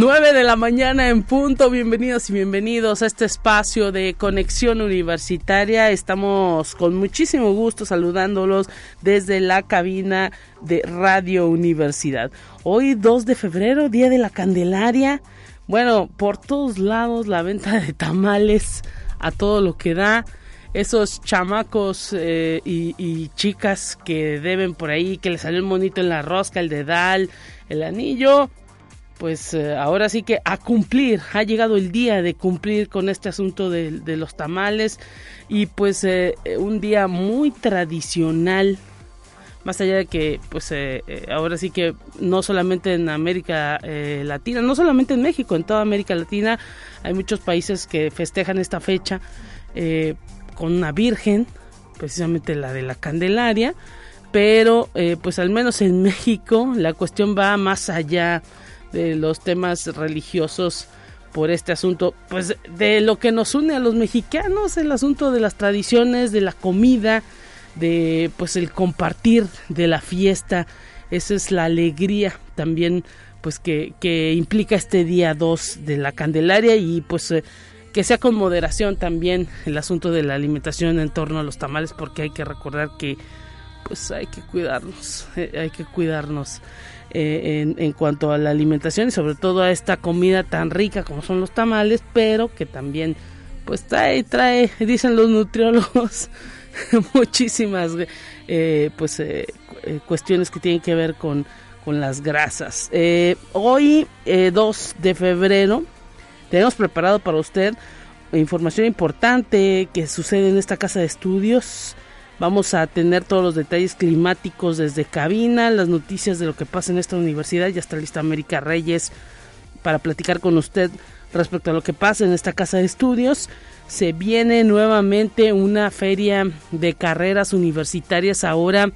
9 de la mañana en punto. Bienvenidos y bienvenidos a este espacio de conexión universitaria. Estamos con muchísimo gusto saludándolos desde la cabina de Radio Universidad. Hoy 2 de febrero, Día de la Candelaria. Bueno, por todos lados la venta de tamales a todo lo que da. Esos chamacos eh, y, y chicas que deben por ahí, que les salió el monito en la rosca, el dedal, el anillo pues eh, ahora sí que a cumplir, ha llegado el día de cumplir con este asunto de, los tamales. Y pues eh, un día muy tradicional, más allá de que pues eh, ahora sí que no solamente en América Latina, no solamente en México, en toda América Latina hay muchos países que festejan esta fecha con una virgen, precisamente la de la Candelaria, pero pues al menos en México la cuestión va más allá de los temas religiosos por este asunto, pues de lo que nos une a los mexicanos, el asunto de las tradiciones, de la comida, de pues el compartir de la fiesta, esa es la alegría también pues que, que implica este día 2 de la Candelaria y pues eh, que sea con moderación también el asunto de la alimentación en torno a los tamales porque hay que recordar que pues hay que cuidarnos, eh, hay que cuidarnos. Eh, en, cuanto a la alimentación y sobre todo a esta comida tan rica como son los tamales, pero que también pues trae, trae, dicen los nutriólogos, muchísimas eh, pues cuestiones que tienen que ver con, con las grasas. hoy, 2 de febrero, tenemos preparado para usted información importante que sucede en esta casa de estudios Vamos a tener todos los detalles climáticos desde cabina, las noticias de lo que pasa en esta universidad. Ya está lista América Reyes para platicar con usted respecto a lo que pasa en esta casa de estudios. Se viene nuevamente una feria de carreras universitarias ahora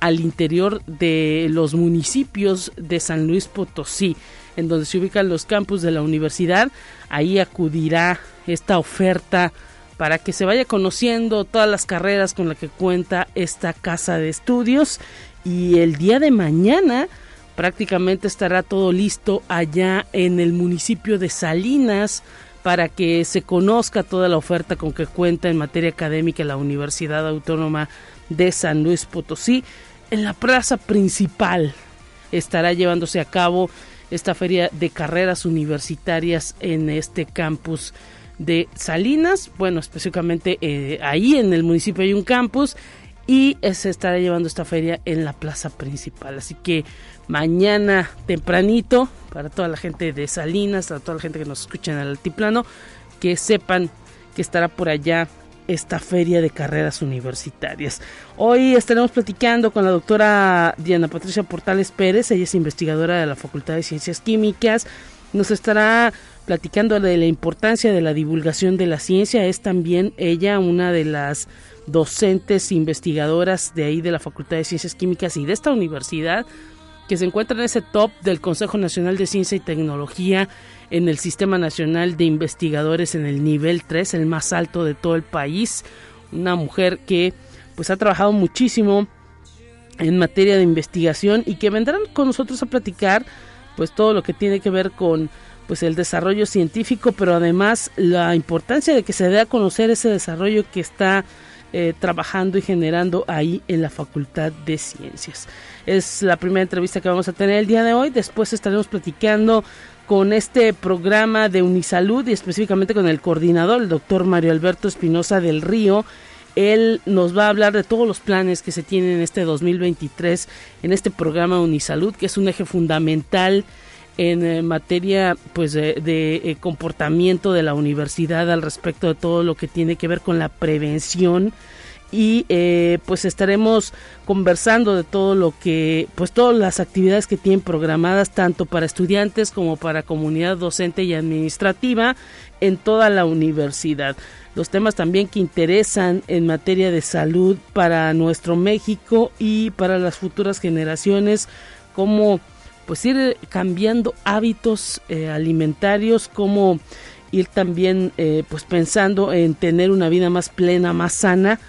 al interior de los municipios de San Luis Potosí, en donde se ubican los campus de la universidad. Ahí acudirá esta oferta para que se vaya conociendo todas las carreras con las que cuenta esta casa de estudios y el día de mañana prácticamente estará todo listo allá en el municipio de Salinas para que se conozca toda la oferta con que cuenta en materia académica la Universidad Autónoma de San Luis Potosí. En la plaza principal estará llevándose a cabo esta feria de carreras universitarias en este campus de Salinas, bueno, específicamente eh, ahí en el municipio hay un campus y se estará llevando esta feria en la plaza principal. Así que mañana tempranito, para toda la gente de Salinas, para toda la gente que nos escucha en el altiplano, que sepan que estará por allá esta feria de carreras universitarias. Hoy estaremos platicando con la doctora Diana Patricia Portales Pérez, ella es investigadora de la Facultad de Ciencias Químicas, nos estará platicando de la importancia de la divulgación de la ciencia. Es también ella una de las docentes investigadoras de ahí de la Facultad de Ciencias Químicas y de esta universidad que se encuentra en ese top del Consejo Nacional de Ciencia y Tecnología en el Sistema Nacional de Investigadores en el nivel 3, el más alto de todo el país. Una mujer que pues ha trabajado muchísimo en materia de investigación y que vendrán con nosotros a platicar pues todo lo que tiene que ver con pues el desarrollo científico, pero además la importancia de que se dé a conocer ese desarrollo que está eh, trabajando y generando ahí en la Facultad de Ciencias. Es la primera entrevista que vamos a tener el día de hoy. Después estaremos platicando con este programa de Unisalud y específicamente con el coordinador, el doctor Mario Alberto Espinosa del Río. Él nos va a hablar de todos los planes que se tienen en este 2023 en este programa Unisalud, que es un eje fundamental en eh, materia pues de, eh, comportamiento de la universidad al respecto de todo lo que tiene que ver con la prevención y eh, pues estaremos conversando de todo lo que, pues todas las actividades que tienen programadas tanto para estudiantes como para comunidad docente y administrativa en toda la universidad. Los temas también que interesan en materia de salud para nuestro México y para las futuras generaciones, como pues ir cambiando hábitos eh, alimentarios, como ir también eh, pues pensando en tener una vida más plena, más sana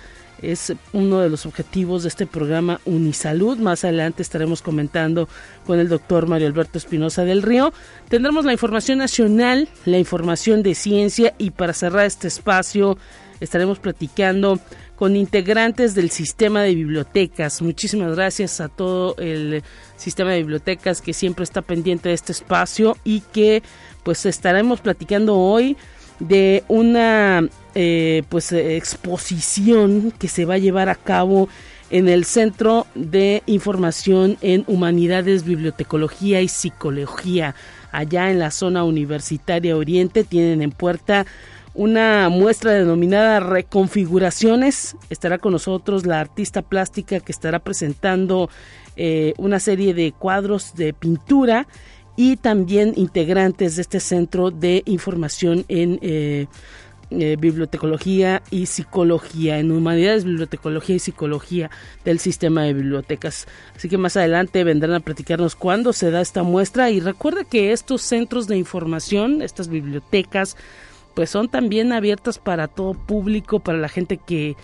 es uno de los objetivos de este programa Unisalud. Más adelante estaremos comentando con el doctor Mario Alberto Espinosa del Río. Tendremos la información nacional, la información de ciencia y para cerrar este espacio estaremos platicando con integrantes del sistema de bibliotecas. Muchísimas gracias a todo el sistema de bibliotecas que siempre está pendiente de este espacio y que pues estaremos platicando hoy de una eh, pues exposición que se va a llevar a cabo en el Centro de Información en Humanidades, Bibliotecología y Psicología, allá en la zona universitaria Oriente. Tienen en puerta una muestra denominada Reconfiguraciones. Estará con nosotros la artista plástica que estará presentando eh, una serie de cuadros de pintura y también integrantes de este centro de información en eh, eh, bibliotecología y psicología, en humanidades, bibliotecología y psicología del sistema de bibliotecas. Así que más adelante vendrán a platicarnos cuándo se da esta muestra y recuerda que estos centros de información, estas bibliotecas, pues son también abiertas para todo público, para la gente que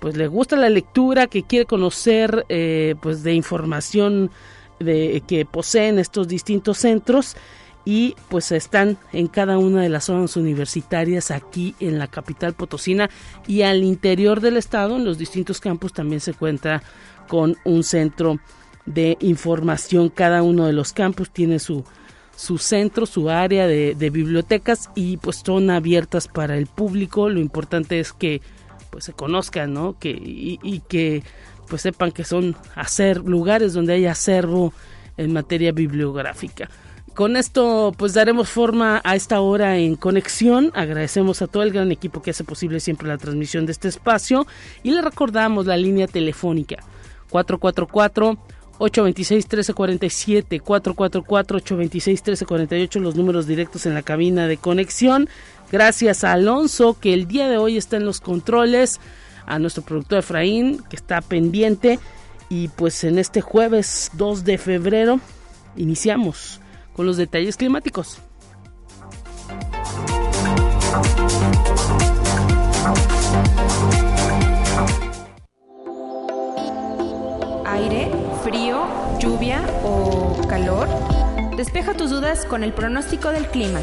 pues le gusta la lectura, que quiere conocer eh, pues de información de, que poseen estos distintos centros. Y pues están en cada una de las zonas universitarias aquí en la capital potosina y al interior del estado en los distintos campus también se cuenta con un centro de información. Cada uno de los campus tiene su su centro, su área de, bibliotecas y pues son abiertas para el público. Lo importante es que pues se conozcan, ¿no? Que, y, y que pues sepan que son hacer lugares donde hay acervo en materia bibliográfica. Con esto pues daremos forma a esta hora en conexión. Agradecemos a todo el gran equipo que hace posible siempre la transmisión de este espacio y le recordamos la línea telefónica 444 826 1347 444 826 1348 los números directos en la cabina de conexión. Gracias a Alonso que el día de hoy está en los controles a nuestro productor Efraín, que está pendiente. Y pues en este jueves 2 de febrero iniciamos con los detalles climáticos. Aire, frío, lluvia o calor. Despeja tus dudas con el pronóstico del clima.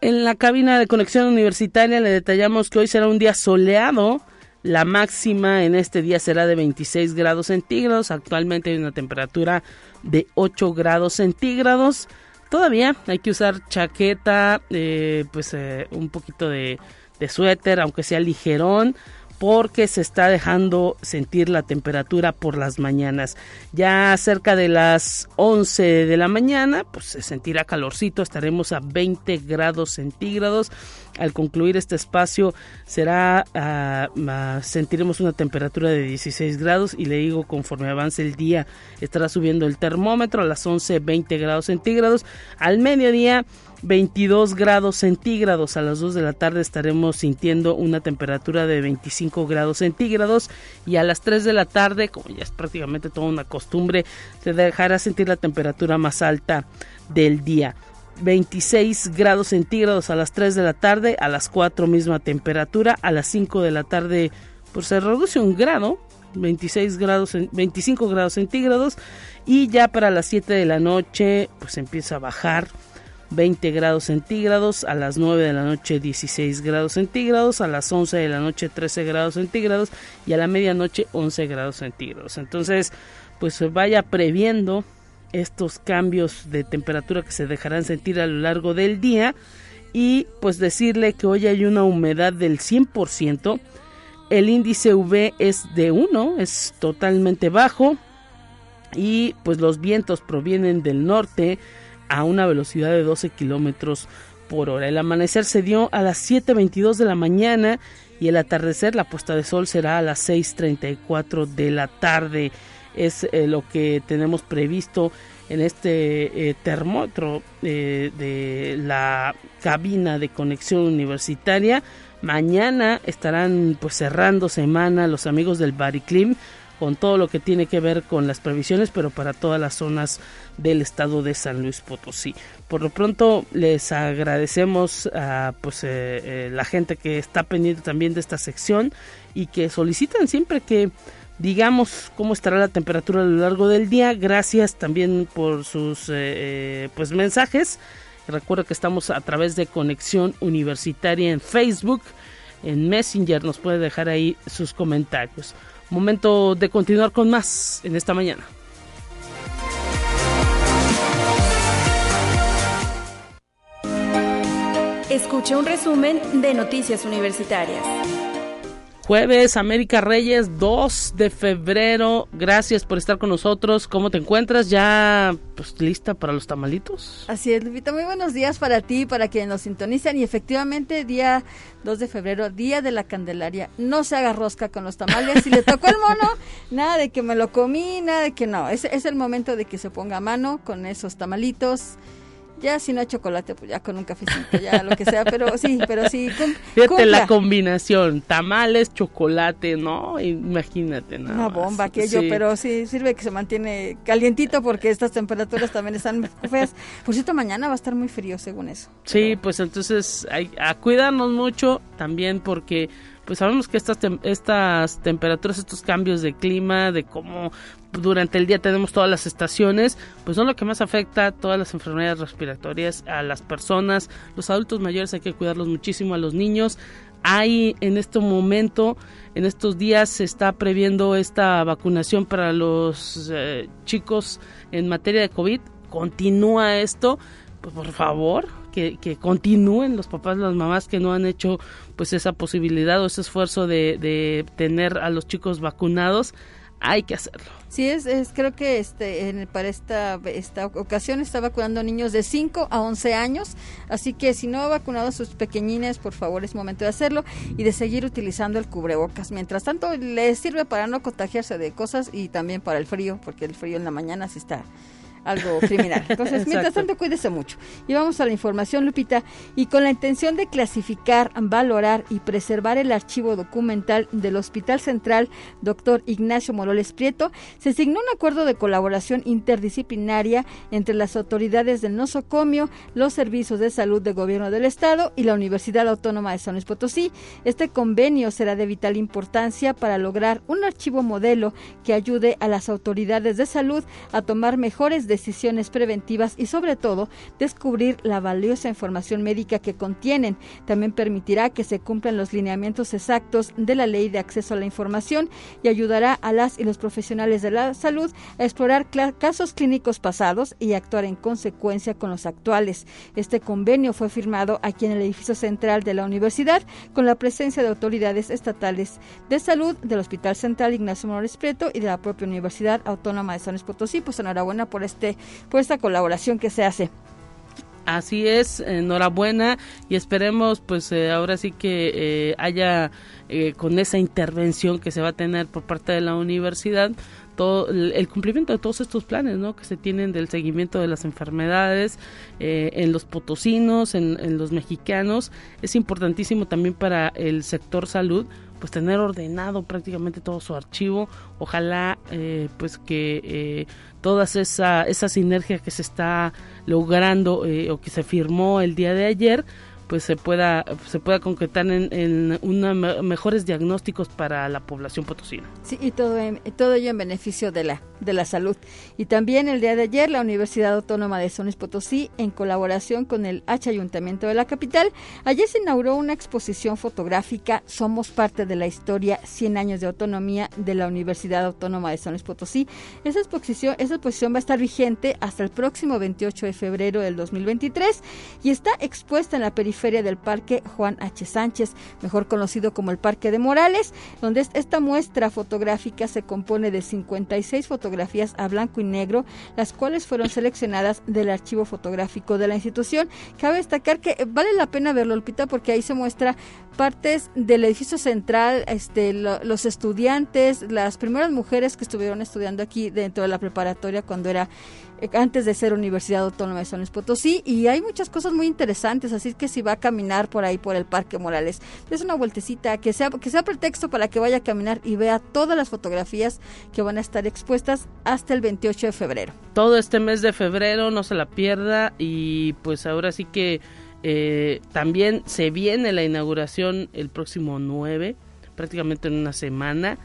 En la cabina de conexión universitaria le detallamos que hoy será un día soleado. La máxima en este día será de 26 grados centígrados. Actualmente hay una temperatura de 8 grados centígrados. Todavía hay que usar chaqueta, eh, pues eh, un poquito de, de suéter, aunque sea ligerón porque se está dejando sentir la temperatura por las mañanas. Ya cerca de las 11 de la mañana, pues se sentirá calorcito, estaremos a 20 grados centígrados. Al concluir este espacio será ah, sentiremos una temperatura de 16 grados y le digo conforme avance el día estará subiendo el termómetro a las 11 20 grados centígrados. Al mediodía 22 grados centígrados. A las 2 de la tarde estaremos sintiendo una temperatura de 25 grados centígrados y a las 3 de la tarde, como ya es prácticamente toda una costumbre, se dejará sentir la temperatura más alta del día. 26 grados centígrados a las 3 de la tarde, a las 4 misma temperatura, a las 5 de la tarde pues se reduce un grado, 26 grados, 25 grados centígrados y ya para las 7 de la noche pues empieza a bajar 20 grados centígrados, a las 9 de la noche 16 grados centígrados, a las 11 de la noche 13 grados centígrados y a la medianoche 11 grados centígrados. Entonces, pues vaya previendo estos cambios de temperatura que se dejarán sentir a lo largo del día y pues decirle que hoy hay una humedad del 100%, el índice V es de 1, es totalmente bajo y pues los vientos provienen del norte, a una velocidad de 12 kilómetros por hora. El amanecer se dio a las 7.22 de la mañana y el atardecer, la puesta de sol será a las 6.34 de la tarde. Es eh, lo que tenemos previsto en este eh, termómetro eh, de la cabina de conexión universitaria. Mañana estarán pues cerrando semana los amigos del Bariclim con todo lo que tiene que ver con las previsiones, pero para todas las zonas del estado de San Luis Potosí. Por lo pronto les agradecemos a pues eh, la gente que está pendiente también de esta sección y que solicitan siempre que digamos cómo estará la temperatura a lo largo del día. Gracias también por sus eh, eh, pues mensajes. Recuerdo que estamos a través de Conexión Universitaria en Facebook, en Messenger nos puede dejar ahí sus comentarios. Momento de continuar con más en esta mañana. Escucha un resumen de Noticias Universitarias. Jueves, América Reyes, 2 de febrero. Gracias por estar con nosotros. ¿Cómo te encuentras? ¿Ya pues, lista para los tamalitos? Así es, Lupita. Muy buenos días para ti, para quienes nos sintonizan. Y efectivamente, día 2 de febrero, día de la Candelaria. No se haga rosca con los tamales. Si le tocó el mono, nada de que me lo comí, nada de que no. Es, es el momento de que se ponga a mano con esos tamalitos ya si no hay chocolate, pues ya con un cafecito, ya lo que sea, pero sí, pero sí. Fíjate la combinación, tamales, chocolate, ¿no? Imagínate, ¿no? Una bomba aquello, pero sí sirve que se mantiene calientito porque estas temperaturas también están feas. Por cierto, mañana va a estar muy frío según eso. Sí, pues entonces hay, a cuidarnos mucho también porque pues sabemos que estas, estas temperaturas, estos cambios de clima, de cómo durante el día tenemos todas las estaciones, pues son lo que más afecta a todas las enfermedades respiratorias a las personas, los adultos mayores hay que cuidarlos muchísimo, a los niños. Hay en este momento, en estos días se está previendo esta vacunación para los eh, chicos en materia de COVID. Continúa esto, pues por favor, que, continúen los papás, las mamás que no han hecho pues esa posibilidad o ese esfuerzo de, de tener a los chicos vacunados hay que hacerlo. Sí, es, es creo que este en, para esta, esta ocasión está vacunando niños de 5 a 11 años, así que si no ha vacunado a sus pequeñines, por favor es momento de hacerlo y de seguir utilizando el cubrebocas. Mientras tanto, le sirve para no contagiarse de cosas y también para el frío, porque el frío en la mañana sí está algo criminal. Entonces, mientras tanto, cuídese mucho. Y vamos a la información, Lupita. Y con la intención de clasificar, valorar y preservar el archivo documental del Hospital Central Dr. Ignacio Moroles Prieto, se signó un acuerdo de colaboración interdisciplinaria entre las autoridades del nosocomio, los servicios de salud del gobierno del Estado y la Universidad Autónoma de San Luis Potosí. Este convenio será de vital importancia para lograr un archivo modelo que ayude a las autoridades de salud a tomar mejores decisiones decisiones preventivas y sobre todo descubrir la valiosa información médica que contienen. También permitirá que se cumplan los lineamientos exactos de la ley de acceso a la información y ayudará a las y los profesionales de la salud a explorar casos clínicos pasados y actuar en consecuencia con los actuales. Este convenio fue firmado aquí en el edificio central de la universidad con la presencia de autoridades estatales de salud del Hospital Central Ignacio Morales Prieto y de la propia Universidad Autónoma de San Luis Potosí. Pues enhorabuena por este por esta colaboración que se hace. Así es, enhorabuena y esperemos pues eh, ahora sí que eh, haya eh, con esa intervención que se va a tener por parte de la universidad todo el, cumplimiento de todos estos planes ¿no? que se tienen del seguimiento de las enfermedades en los potosinos, en los mexicanos. Es importantísimo también para el sector salud pues tener ordenado prácticamente todo su archivo. Ojalá eh, pues que eh, todas esa, esa sinergia que se está logrando eh, o que se firmó el día de ayer pues se pueda se pueda concretar en, mejores diagnósticos para la población potosina. Sí, y todo todo ello en beneficio de la de la salud. Y también el día de ayer la Universidad Autónoma de San Potosí en colaboración con el H Ayuntamiento de la capital, ayer se inauguró una exposición fotográfica Somos parte de la historia 100 años de autonomía de la Universidad Autónoma de San Potosí. Esa exposición esa exposición va a estar vigente hasta el próximo 28 de febrero del 2023 y está expuesta en la periferia Feria del Parque Juan H. Sánchez, mejor conocido como el Parque de Morales, donde esta muestra fotográfica se compone de 56 fotografías a blanco y negro, las cuales fueron seleccionadas del archivo fotográfico de la institución. Cabe destacar que vale la pena verlo, Lupita, porque ahí se muestra partes del edificio central, este, los estudiantes, las primeras mujeres que estuvieron estudiando aquí dentro de la preparatoria cuando era antes de ser Universidad Autónoma de San Luis Potosí y hay muchas cosas muy interesantes, así que si va a caminar por ahí por el Parque Morales, es una vueltecita que sea que sea pretexto para que vaya a caminar y vea todas las fotografías que van a estar expuestas hasta el 28 de febrero. Todo este mes de febrero no se la pierda y pues ahora sí que eh, también se viene la inauguración el próximo 9, prácticamente en una semana,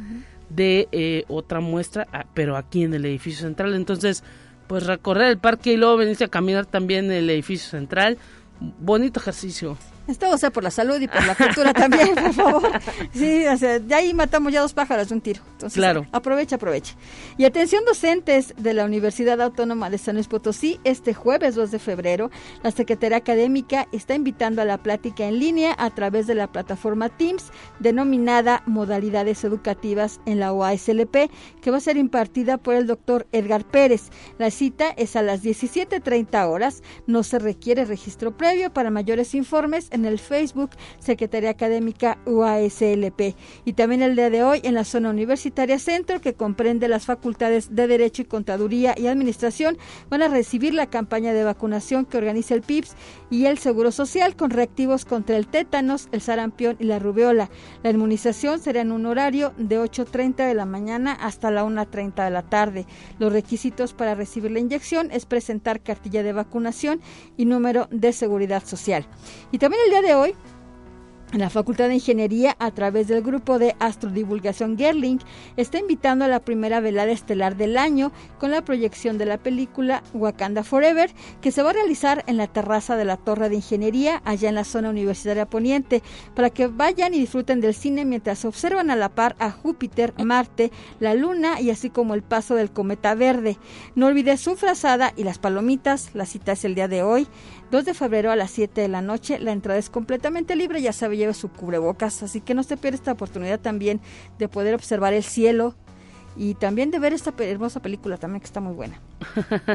de eh, otra muestra, ah, pero aquí en el edificio central. Entonces, pues recorrer el parque y luego venirse a caminar también el edificio central. Bonito ejercicio. Esto, o sea, por la salud y por la cultura también, por favor. Sí, o sea, de ahí matamos ya dos pájaros de un tiro. Entonces, claro. aprovecha, aprovecha. Y atención docentes de la Universidad Autónoma de San Luis Potosí, este jueves 2 de febrero, la Secretaría Académica está invitando a la plática en línea a través de la plataforma Teams, denominada Modalidades Educativas en la OASLP, que va a ser impartida por el doctor Edgar Pérez. La cita es a las 17.30 horas. No se requiere registro previo para mayores informes en el Facebook Secretaría Académica UASLP. Y también el día de hoy en la zona universitaria centro, que comprende las facultades de Derecho y Contaduría y Administración, van a recibir la campaña de vacunación que organiza el PIPS y el Seguro Social con reactivos contra el tétanos, el sarampión y la rubeola. La inmunización será en un horario de 8.30 de la mañana hasta la 1.30 de la tarde. Los requisitos para recibir la inyección es presentar cartilla de vacunación y número de seguridad social. Y también el día de hoy la Facultad de Ingeniería, a través del grupo de Astrodivulgación Gerling, está invitando a la primera velada estelar del año con la proyección de la película Wakanda Forever, que se va a realizar en la terraza de la Torre de Ingeniería, allá en la zona universitaria poniente, para que vayan y disfruten del cine mientras observan a la par a Júpiter, Marte, la Luna y así como el paso del cometa verde. No olvides su frazada y las palomitas, la cita es el día de hoy. 2 de febrero a las 7 de la noche. La entrada es completamente libre, ya sabe, lleve su cubrebocas, así que no se pierda esta oportunidad también de poder observar el cielo y también de ver esta hermosa película también que está muy buena.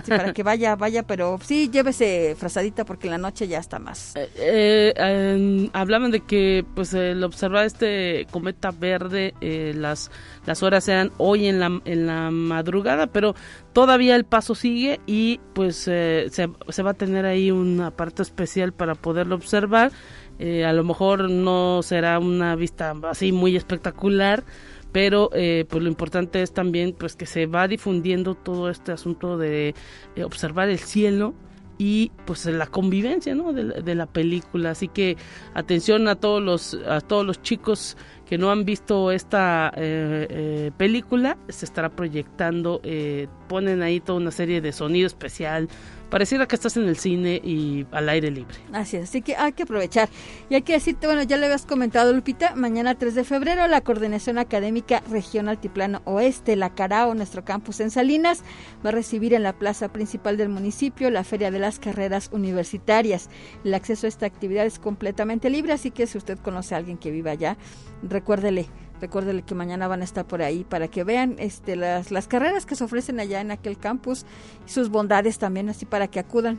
para que vaya, vaya, pero sí llévese frazadita porque la noche ya está más. Eh, eh, hablaban de que pues el observar este cometa verde, eh, las, las horas eran hoy en la, en la madrugada, pero todavía el paso sigue y pues se, se va a tener ahí un aparato especial para poderlo observar. A lo mejor no será una vista así muy espectacular, pero eh, pues lo importante es también pues que se va difundiendo todo este asunto de eh, observar el cielo y pues la convivencia ¿no? de, la película así que atención a todos los a todos los chicos que no han visto esta eh, película se estará proyectando ponen ahí toda una serie de sonido especial pareciera que estás en el cine y al aire libre. Así es, así que hay que aprovechar. Y hay que decirte, bueno, ya le habías comentado, Lupita, mañana 3 de febrero la Coordinación Académica Región Altiplano Oeste, la Carao, nuestro campus en Salinas, va a recibir en la plaza principal del municipio la Feria de las Carreras Universitarias. El acceso a esta actividad es completamente libre, así que si usted conoce a alguien que viva allá, recuérdele Recuérdele que mañana van a estar por ahí para que vean este, las, las carreras que se ofrecen allá en aquel campus y sus bondades también, así para que acudan.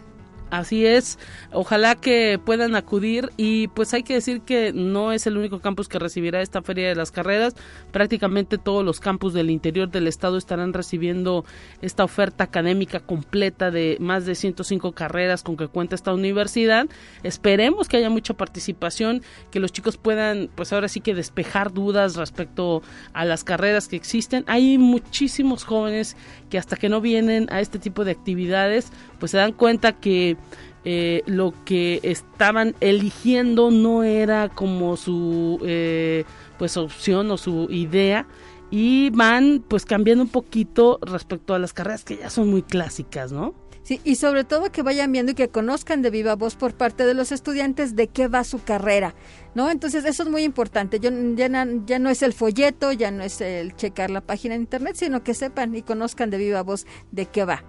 Así es, ojalá que puedan acudir y pues hay que decir que no es el único campus que recibirá esta feria de las carreras, prácticamente todos los campus del interior del estado estarán recibiendo esta oferta académica completa de más de 105 carreras con que cuenta esta universidad. Esperemos que haya mucha participación, que los chicos puedan pues ahora sí que despejar dudas respecto a las carreras que existen. Hay muchísimos jóvenes que hasta que no vienen a este tipo de actividades pues se dan cuenta que eh, lo que estaban eligiendo no era como su eh, pues opción o su idea y van pues cambiando un poquito respecto a las carreras que ya son muy clásicas, ¿no? Sí, y sobre todo que vayan viendo y que conozcan de viva voz por parte de los estudiantes de qué va su carrera, ¿no? Entonces eso es muy importante. Yo, ya, ya no es el folleto, ya no es el checar la página en internet, sino que sepan y conozcan de viva voz de qué va.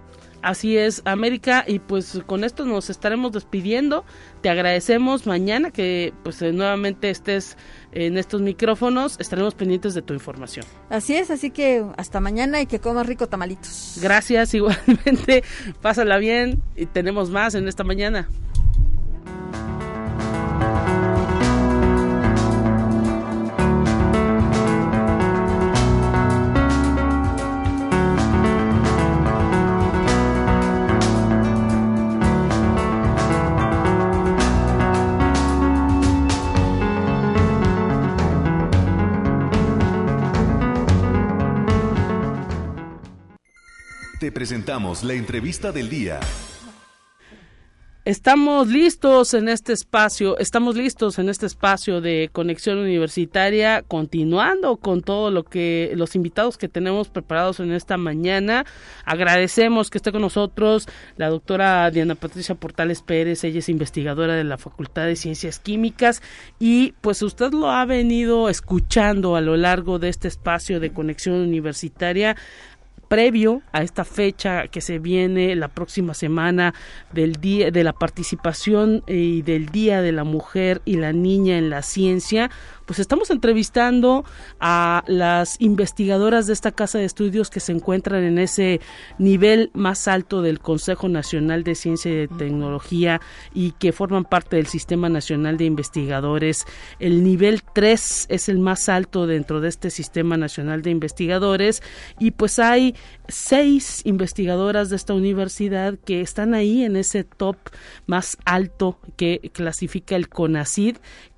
Así es, América, y pues con esto nos estaremos despidiendo. Te agradecemos mañana que pues eh, nuevamente estés en estos micrófonos, estaremos pendientes de tu información. Así es, así que hasta mañana y que comas rico tamalitos. Gracias, igualmente, pásala bien y tenemos más en esta mañana. Te presentamos la entrevista del día. Estamos listos en este espacio, estamos listos en este espacio de conexión universitaria, continuando con todo lo que los invitados que tenemos preparados en esta mañana. Agradecemos que esté con nosotros la doctora Diana Patricia Portales Pérez, ella es investigadora de la Facultad de Ciencias Químicas y pues usted lo ha venido escuchando a lo largo de este espacio de conexión universitaria previo a esta fecha que se viene la próxima semana del día de la participación y del Día de la Mujer y la Niña en la Ciencia, pues estamos entrevistando a las investigadoras de esta casa de estudios que se encuentran en ese nivel más alto del Consejo Nacional de Ciencia y de Tecnología y que forman parte del Sistema Nacional de Investigadores. El nivel 3 es el más alto dentro de este Sistema Nacional de Investigadores y pues hay seis investigadoras de esta universidad que están ahí en ese top más alto que clasifica el CONACID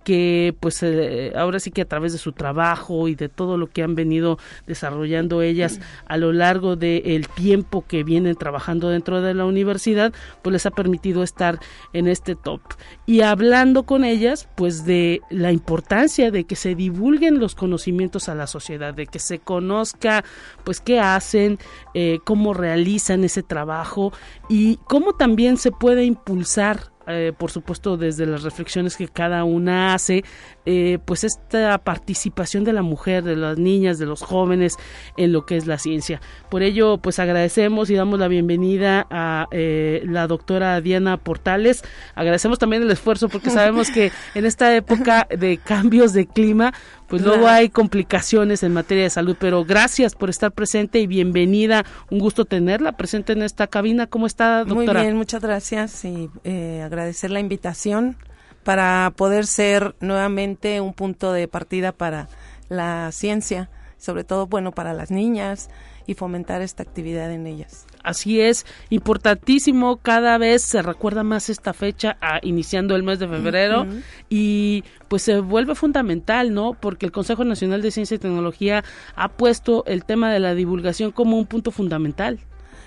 que pues eh, ahora sí que a través de su trabajo y de todo lo que han venido desarrollando ellas a lo largo del tiempo que vienen trabajando dentro de la universidad, pues les ha permitido estar en este top. Y hablando con ellas, pues de la importancia de que se divulguen los conocimientos a la sociedad, de que se conozca pues qué hacen, eh, cómo realizan ese trabajo y cómo también se puede impulsar eh, por supuesto desde las reflexiones que cada una hace, eh, pues esta participación de la mujer, de las niñas, de los jóvenes en lo que es la ciencia. Por ello, pues agradecemos y damos la bienvenida a eh, la doctora Diana Portales. Agradecemos también el esfuerzo porque sabemos que en esta época de cambios de clima, pues luego hay complicaciones en materia de salud, pero gracias por estar presente y bienvenida. Un gusto tenerla presente en esta cabina. ¿Cómo está, doctora? Muy bien, muchas gracias y eh, agradecer la invitación para poder ser nuevamente un punto de partida para la ciencia, sobre todo, bueno, para las niñas y fomentar esta actividad en ellas. Así es, importantísimo, cada vez se recuerda más esta fecha a, iniciando el mes de febrero y pues se vuelve fundamental, ¿no? Porque el Consejo Nacional de Ciencia y Tecnología ha puesto el tema de la divulgación como un punto fundamental.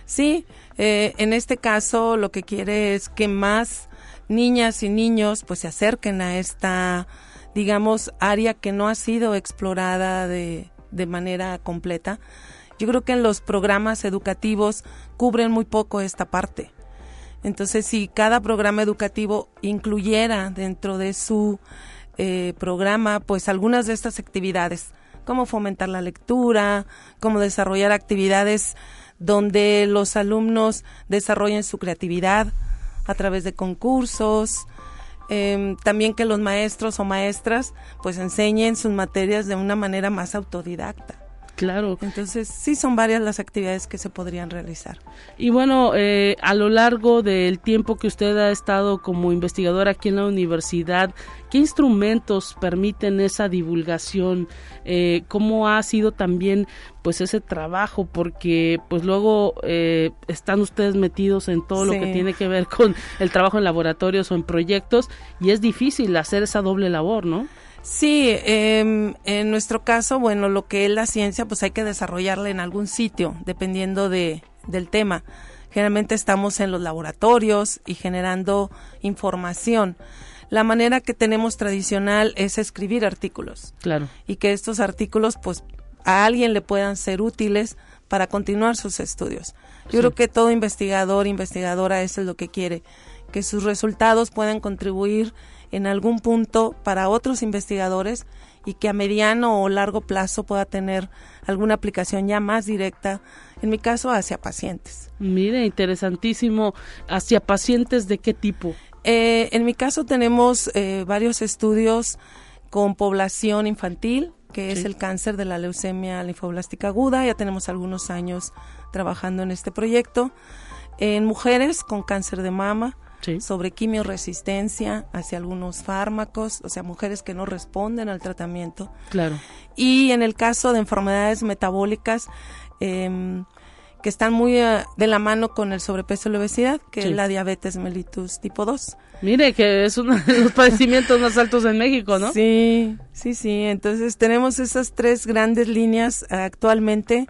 Sí, eh, en este caso lo que quiere es que más niñas y niños pues se acerquen a esta, digamos, área que no ha sido explorada de, de manera completa yo creo que en los programas educativos cubren muy poco esta parte. Entonces, si cada programa educativo incluyera dentro de su eh, programa, pues algunas de estas actividades, como fomentar la lectura, como desarrollar actividades donde los alumnos desarrollen su creatividad a través de concursos, em, también que los maestros o maestras pues enseñen sus materias de una manera más autodidacta. Claro. Entonces, sí son varias las actividades que se podrían realizar. Y bueno, eh, a lo largo del tiempo que usted ha estado como investigadora aquí en la universidad, ¿qué instrumentos permiten esa divulgación? Eh, ¿Cómo ha sido también pues ese trabajo? Porque pues luego eh, están ustedes metidos en todo lo que tiene que ver con el trabajo en laboratorios o en proyectos y es difícil hacer esa doble labor, ¿no? Sí, eh, en nuestro caso, bueno, lo que es la ciencia, pues hay que desarrollarla en algún sitio, dependiendo de, del tema. Generalmente estamos en los laboratorios y generando información. La manera que tenemos tradicional es escribir artículos. Claro. Y que estos artículos, pues, a alguien le puedan ser útiles para continuar sus estudios. Yo creo que todo investigador, investigadora, eso es lo que quiere, que sus resultados puedan contribuir en algún punto para otros investigadores y que a mediano o largo plazo pueda tener alguna aplicación ya más directa, en mi caso, hacia pacientes. Mire, interesantísimo. ¿Hacia pacientes de qué tipo? Eh, en mi caso tenemos eh, varios estudios con población infantil, que es el cáncer de la leucemia linfoblástica aguda. Ya tenemos algunos años trabajando en este proyecto. En mujeres con cáncer de mama, sobre quimioresistencia hacia algunos fármacos, o sea, mujeres que no responden al tratamiento. Claro. Y en el caso de enfermedades metabólicas, eh, que están muy eh, de la mano con el sobrepeso y la obesidad, que es la diabetes mellitus tipo 2. Mire, que es uno de los padecimientos más altos en México, ¿no? Sí, sí, sí. Entonces tenemos esas tres grandes líneas actualmente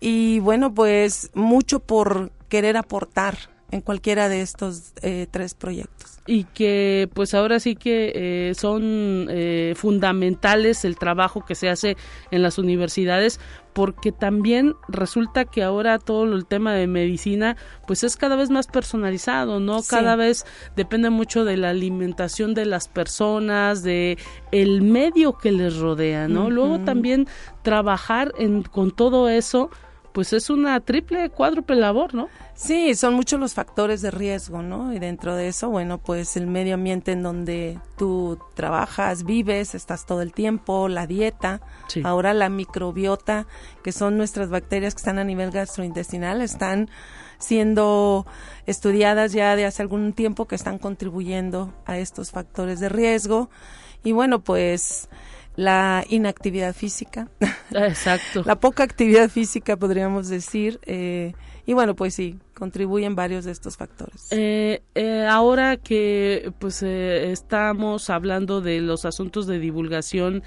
y bueno, pues mucho por querer aportar en cualquiera de estos eh, tres proyectos. Y que pues ahora sí que eh, son eh, fundamentales el trabajo que se hace en las universidades porque también resulta que ahora todo el tema de medicina pues es cada vez más personalizado, ¿no? Cada vez depende mucho de la alimentación de las personas, de el medio que les rodea, ¿no? Luego también trabajar en, con todo eso pues es una triple, cuádruple labor, ¿no? Sí, son muchos los factores de riesgo, ¿no? Y dentro de eso, bueno, pues el medio ambiente en donde tú trabajas, vives, estás todo el tiempo, la dieta, ahora la microbiota, que son nuestras bacterias que están a nivel gastrointestinal, están siendo estudiadas ya de hace algún tiempo que están contribuyendo a estos factores de riesgo. Y bueno, pues la inactividad física. Exacto. la poca actividad física, podríamos decir. Eh, y bueno, pues sí, contribuyen varios de estos factores. Eh, eh, ahora que pues eh, estamos hablando de los asuntos de divulgación,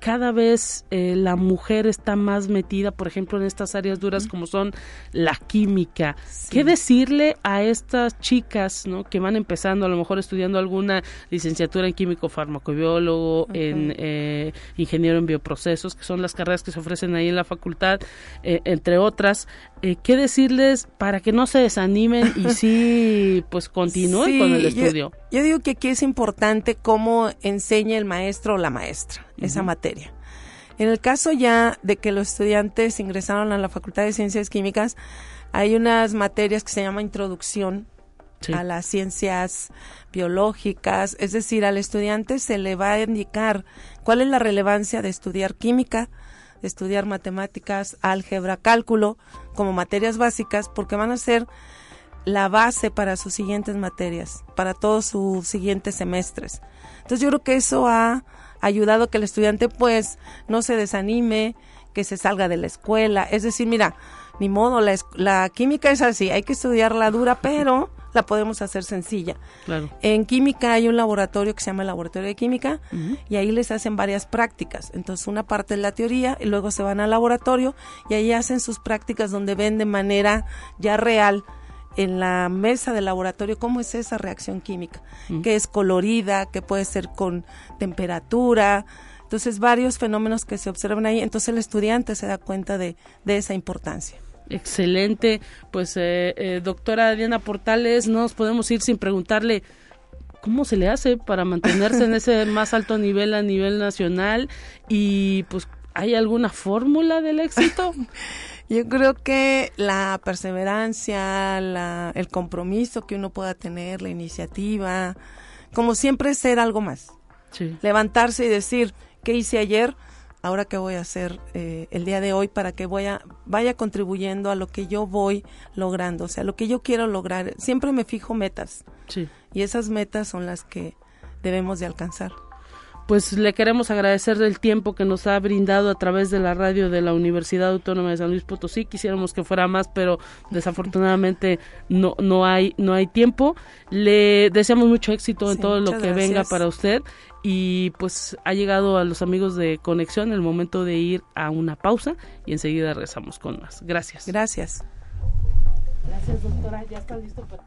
cada vez la mujer está más metida, por ejemplo, en estas áreas duras como son la química. ¿Qué decirle a estas chicas, ¿no? Que van empezando, a lo mejor estudiando alguna licenciatura en químico farmacobiólogo, en ingeniero en bioprocesos, que son las carreras que se ofrecen ahí en la facultad, entre otras. ¿Qué decirles para que no se desanimen y sí, pues continúen con el estudio. Yo, digo que aquí es importante cómo enseña el maestro o la maestra esa materia. En el caso ya de que los estudiantes ingresaron a la Facultad de Ciencias Químicas, hay unas materias que se llama introducción a las ciencias biológicas, es decir, al estudiante se le va a indicar cuál es la relevancia de estudiar química, estudiar matemáticas, álgebra, cálculo como materias básicas porque van a ser la base para sus siguientes materias, para todos sus siguientes semestres. Entonces yo creo que eso ha ayudado a que el estudiante pues no se desanime, que se salga de la escuela. Es decir, mira, ni modo, la, la química es así, hay que estudiarla dura, pero la podemos hacer sencilla. En química hay un laboratorio que se llama el laboratorio de química y ahí les hacen varias prácticas. Entonces una parte es la teoría y luego se van al laboratorio y ahí hacen sus prácticas donde ven de manera ya real en la mesa del laboratorio cómo es esa reacción química, que es colorida, que puede ser con temperatura, entonces varios fenómenos que se observan ahí, entonces el estudiante se da cuenta de esa importancia. Excelente. Pues, eh, eh, doctora Diana Portales, no nos podemos ir sin preguntarle cómo se le hace para mantenerse en ese más alto nivel a nivel nacional y pues ¿hay alguna fórmula del éxito? Yo creo que la perseverancia, la, el compromiso que uno pueda tener, la iniciativa, como siempre ser algo más. Levantarse y decir, ¿qué hice ayer? Ahora qué voy a hacer eh, el día de hoy para que voy a, vaya contribuyendo a lo que yo voy logrando, o sea, lo que yo quiero lograr. Siempre me fijo metas. Sí. Y esas metas son las que debemos de alcanzar pues le queremos agradecer el tiempo que nos ha brindado a través de la radio de la Universidad Autónoma de San Luis Potosí. Quisiéramos que fuera más, pero desafortunadamente no no hay no hay tiempo. Le deseamos mucho éxito en todo lo que venga para usted y pues ha llegado a los amigos de Conexión el momento de ir a una pausa y enseguida regresamos con más. Gracias. Gracias. Gracias, doctora. Ya está listo para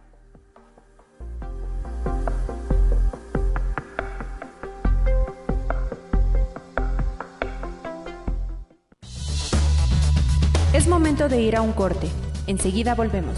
Es momento de ir a un corte. Enseguida volvemos.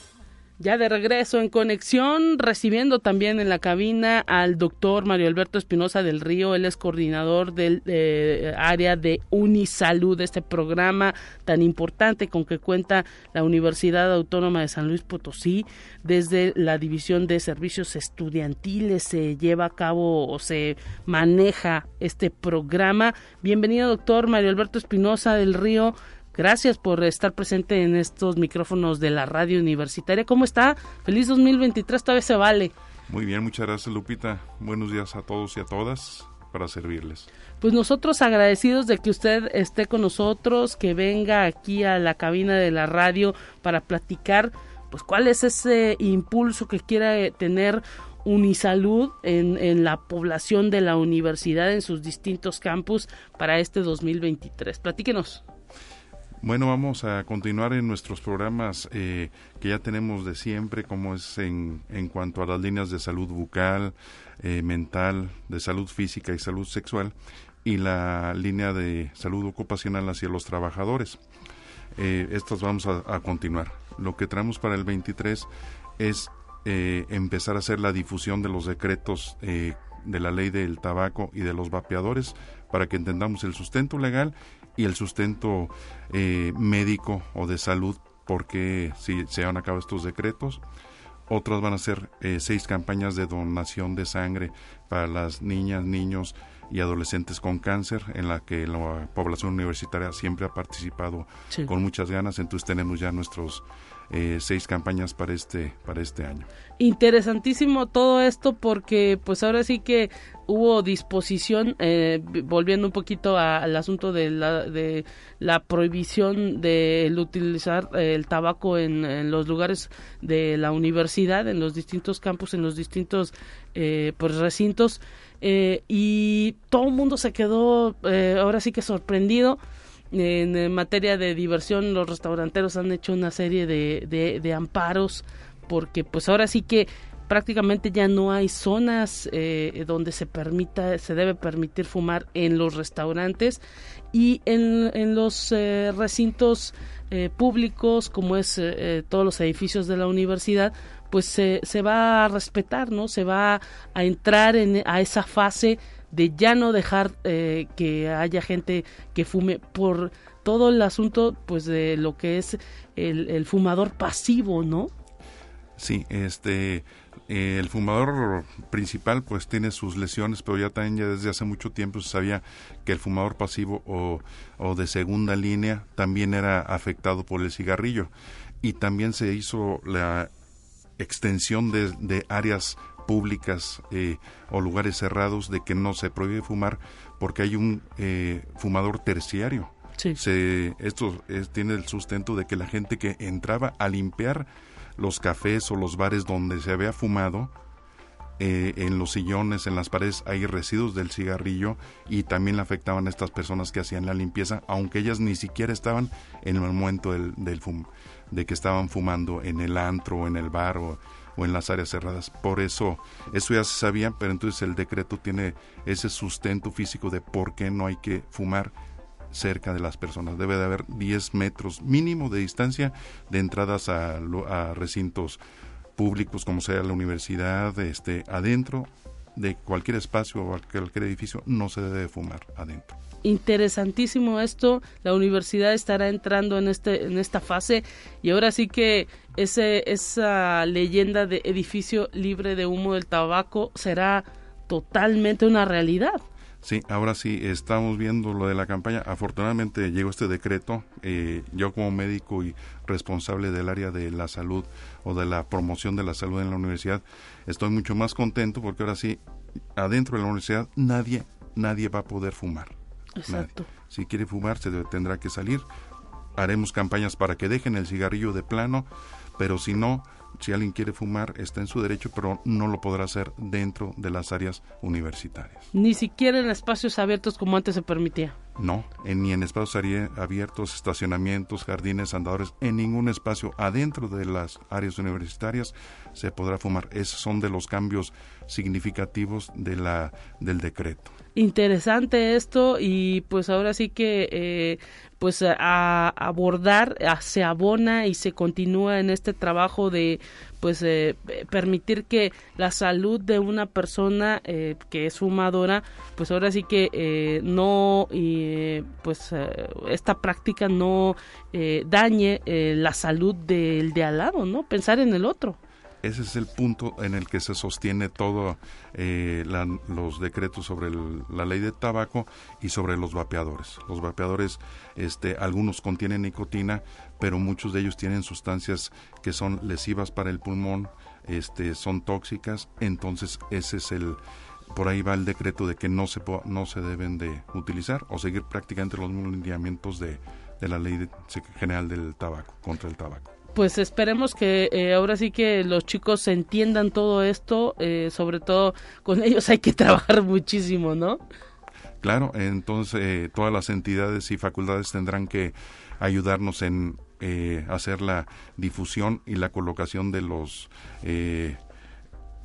Ya de regreso en conexión, recibiendo también en la cabina al doctor Mario Alberto Espinosa del Río, él es coordinador del eh, área de Unisalud, este programa tan importante con que cuenta la Universidad Autónoma de San Luis Potosí. Desde la División de Servicios Estudiantiles se lleva a cabo o se maneja este programa. Bienvenido, doctor Mario Alberto Espinosa del Río. Gracias por estar presente en estos micrófonos de la radio universitaria. ¿Cómo está? Feliz 2023, todavía se vale. Muy bien, muchas gracias Lupita. Buenos días a todos y a todas para servirles. Pues nosotros agradecidos de que usted esté con nosotros, que venga aquí a la cabina de la radio para platicar, pues cuál es ese impulso que quiera eh, tener Unisalud en, en la población de la universidad en sus distintos campus para este 2023. Platíquenos. Bueno, vamos a continuar en nuestros programas eh, que ya tenemos de siempre, como es en, en cuanto a las líneas de salud bucal, eh, mental, de salud física y salud sexual, y la línea de salud ocupacional hacia los trabajadores. Eh, estas vamos a, a, continuar. Lo que traemos para el 23 es eh, empezar a hacer la difusión de los decretos eh, de la ley del tabaco y de los vapeadores para que entendamos el sustento legal y el sustento eh, médico o de salud porque si se van a cabo estos decretos. Otras van a ser eh, seis campañas de donación de sangre para las niñas, niños y adolescentes con cáncer, en la que la población universitaria siempre ha participado sí. con muchas ganas. Entonces tenemos ya nuestros eh, seis campañas para este para este año. Interesantísimo todo esto porque pues ahora sí que hubo disposición eh, volviendo un poquito a, al asunto de la de la prohibición de el utilizar eh, el tabaco en, los lugares de la universidad en los distintos campus en los distintos eh, pues recintos y todo el mundo se quedó ahora sí que sorprendido en, materia de diversión los restauranteros han hecho una serie de, de, amparos porque pues ahora sí que prácticamente ya no hay zonas eh, donde se permita se debe permitir fumar en los restaurantes y en, en los eh, recintos eh, públicos como es eh, todos los edificios de la universidad pues se va a respetar no se va a entrar en a esa fase de ya no dejar eh, que haya gente que fume por todo el asunto pues de lo que es el, el fumador pasivo, ¿no? Sí, este eh, el fumador principal pues tiene sus lesiones, pero ya también ya desde hace mucho tiempo se sabía que el fumador pasivo o, o de segunda línea también era afectado por el cigarrillo y también se hizo la extensión de, de áreas públicas eh, o lugares cerrados de que no se prohíbe fumar porque hay un eh, fumador terciario. Sí. Se, esto es, tiene el sustento de que la gente que entraba a limpiar los cafés o los bares donde se había fumado, eh, en los sillones, en las paredes hay residuos del cigarrillo y también le afectaban a estas personas que hacían la limpieza, aunque ellas ni siquiera estaban en el momento del, del fum, de que estaban fumando en el antro o en el bar o o en las áreas cerradas. Por eso, eso ya se sabía, pero entonces el decreto tiene ese sustento físico de por qué no hay que fumar cerca de las personas. Debe de haber 10 metros mínimo de distancia de entradas a, a recintos públicos como sea la universidad, este, adentro de cualquier espacio o cualquier edificio no se debe fumar adentro interesantísimo esto. La universidad estará entrando en este en esta fase y ahora sí que ese esa leyenda de edificio libre de humo del tabaco será totalmente una realidad. Sí, ahora sí estamos viendo lo de la campaña. Afortunadamente llegó este decreto. Eh, yo como médico y responsable del área de la salud o de la promoción de la salud en la universidad, estoy mucho más contento porque ahora sí, adentro de la universidad nadie, nadie va a poder fumar. Exacto. Nadie. Si quiere fumar, se tendrá que salir. Haremos campañas para que dejen el cigarrillo de plano, pero si no, si alguien quiere fumar, está en su derecho, pero no lo podrá hacer dentro de las áreas universitarias. Ni siquiera en espacios abiertos como antes se permitía. No, en, ni en espacios abiertos, estacionamientos, jardines, andadores, en ningún espacio adentro de las áreas universitarias se podrá fumar. Esos son de los cambios significativos de la, del decreto interesante esto y pues ahora sí que eh, pues a, abordar se abona y se continúa en este trabajo de pues eh, permitir que la salud de una persona eh, que es fumadora pues ahora sí que no y pues esta práctica no dañe la salud del de al lado no pensar en el otro ese es el punto en el que se sostiene todo eh, los decretos sobre la ley de tabaco y sobre los vapeadores. Los vapeadores, este, algunos contienen nicotina, pero muchos de ellos tienen sustancias que son lesivas para el pulmón, este, son tóxicas, entonces ese es el por ahí va el decreto de que no se no se deben de utilizar o seguir prácticamente los lineamientos de, de la ley general del tabaco contra el tabaco pues esperemos que eh, ahora sí que los chicos entiendan todo esto, eh, sobre todo con ellos hay que trabajar muchísimo, ¿no? Claro, entonces eh, todas las entidades y facultades tendrán que ayudarnos en hacer la difusión y la colocación de los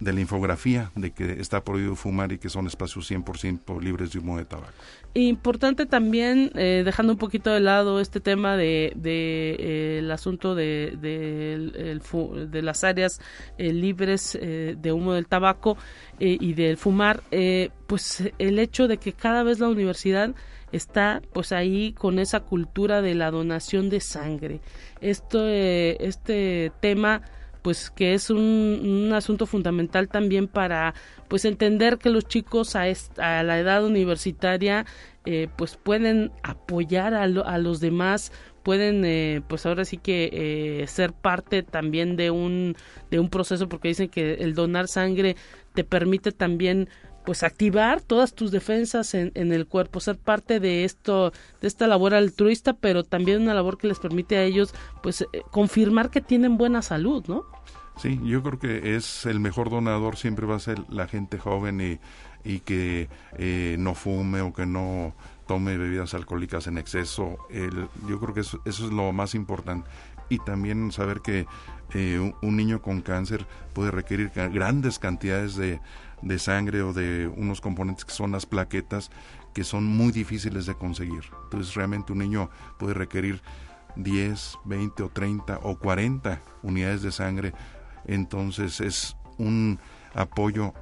de la infografía de que está prohibido fumar y que son espacios 100% libres de humo de tabaco. Importante también, eh, dejando un poquito de lado este tema de, eh, el asunto de, de, las áreas eh, libres de humo del tabaco y del fumar, pues el hecho de que cada vez la universidad está pues ahí con esa cultura de la donación de sangre. Esto, este tema pues que es un, asunto fundamental también para pues entender que los chicos a, a la edad universitaria eh, pues pueden apoyar a, a los demás pueden eh, pues ahora sí que eh, ser parte también de un de un proceso porque dicen que el donar sangre te permite también pues activar todas tus defensas en, en, el cuerpo, ser parte de esto, de esta labor altruista, pero también una labor que les permite a ellos pues confirmar que tienen buena salud, ¿no? Sí, yo creo que es el mejor donador siempre va a ser la gente joven y, y que eh, no fume o que no tome bebidas alcohólicas en exceso. El, yo creo que eso, es lo más importante. Y también saber que eh, un, niño con cáncer puede requerir grandes cantidades de, de sangre o de unos componentes que son las plaquetas que son muy difíciles de conseguir. Entonces realmente un niño puede requerir 10, 20 o 30 o 40 unidades de sangre entonces es un apoyo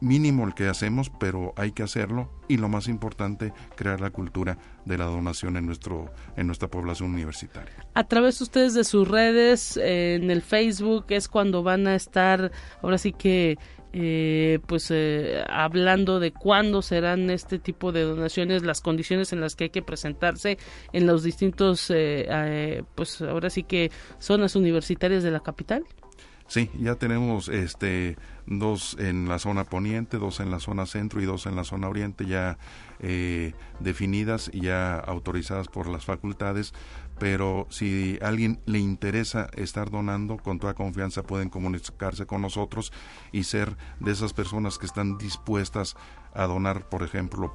mínimo el que hacemos, pero hay que hacerlo y lo más importante, crear la cultura de la donación en nuestro en nuestra población universitaria. A través de ustedes de sus redes, en el Facebook es cuando van a estar, ahora sí que eh, pues eh, hablando de cuándo serán este tipo de donaciones, las condiciones en las que hay que presentarse en los distintos, eh, pues ahora sí que zonas universitarias de la capital. Sí, ya tenemos este dos en la zona poniente, dos en la zona centro y dos en la zona oriente ya eh, definidas y ya autorizadas por las facultades. Pero si a alguien le interesa estar donando, con toda confianza pueden comunicarse con nosotros y ser de esas personas que están dispuestas a donar, por ejemplo,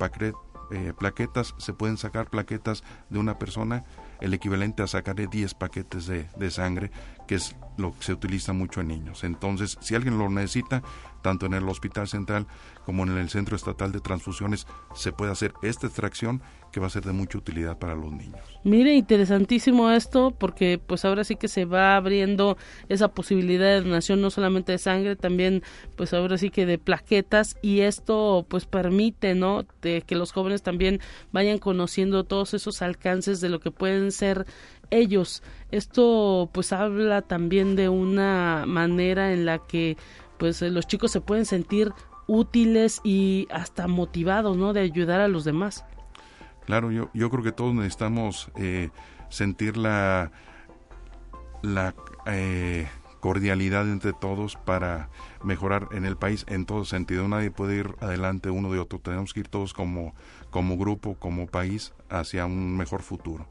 eh, plaquetas. Se pueden sacar plaquetas de una persona el equivalente a sacarle 10 paquetes de sangre que es lo que se utiliza mucho en niños. Entonces, si alguien lo necesita, tanto en el Hospital Central como en el Centro Estatal de Transfusiones, se puede hacer esta extracción que va a ser de mucha utilidad para los niños. Mire, interesantísimo esto, porque pues ahora sí que se va abriendo esa posibilidad de donación no solamente de sangre, también pues ahora sí que de plaquetas y esto pues permite, ¿no? Que los jóvenes también vayan conociendo todos esos alcances de lo que pueden ser ellos. Esto pues habla también de una manera en la que pues los chicos se pueden sentir útiles y hasta motivados, ¿no? De ayudar a los demás. Claro, yo, yo creo que todos necesitamos eh, sentir la, la eh, cordialidad entre todos para mejorar en el país en todo sentido. Nadie puede ir adelante uno de otro. Tenemos que ir todos como como grupo, como país, hacia un mejor futuro.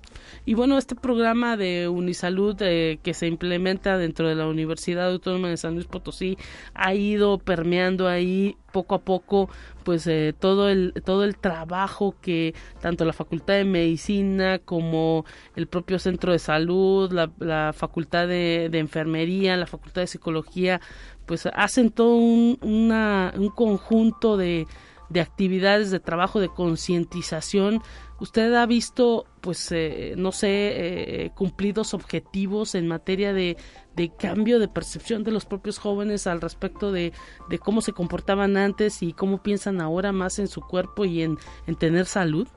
Y bueno, este programa de Unisalud eh, que se implementa dentro de la Universidad Autónoma de San Luis Potosí ha ido permeando ahí poco a poco pues eh, todo el todo el trabajo que tanto la Facultad de Medicina como el propio Centro de Salud, la, Facultad de, Enfermería, la Facultad de Psicología, pues hacen todo un, un conjunto de, de actividades de trabajo de concientización usted ha visto, pues, eh, no sé, eh, cumplidos objetivos en materia de, de, cambio de percepción de los propios jóvenes al respecto de, de, cómo se comportaban antes y cómo piensan ahora más en su cuerpo y en, en tener salud?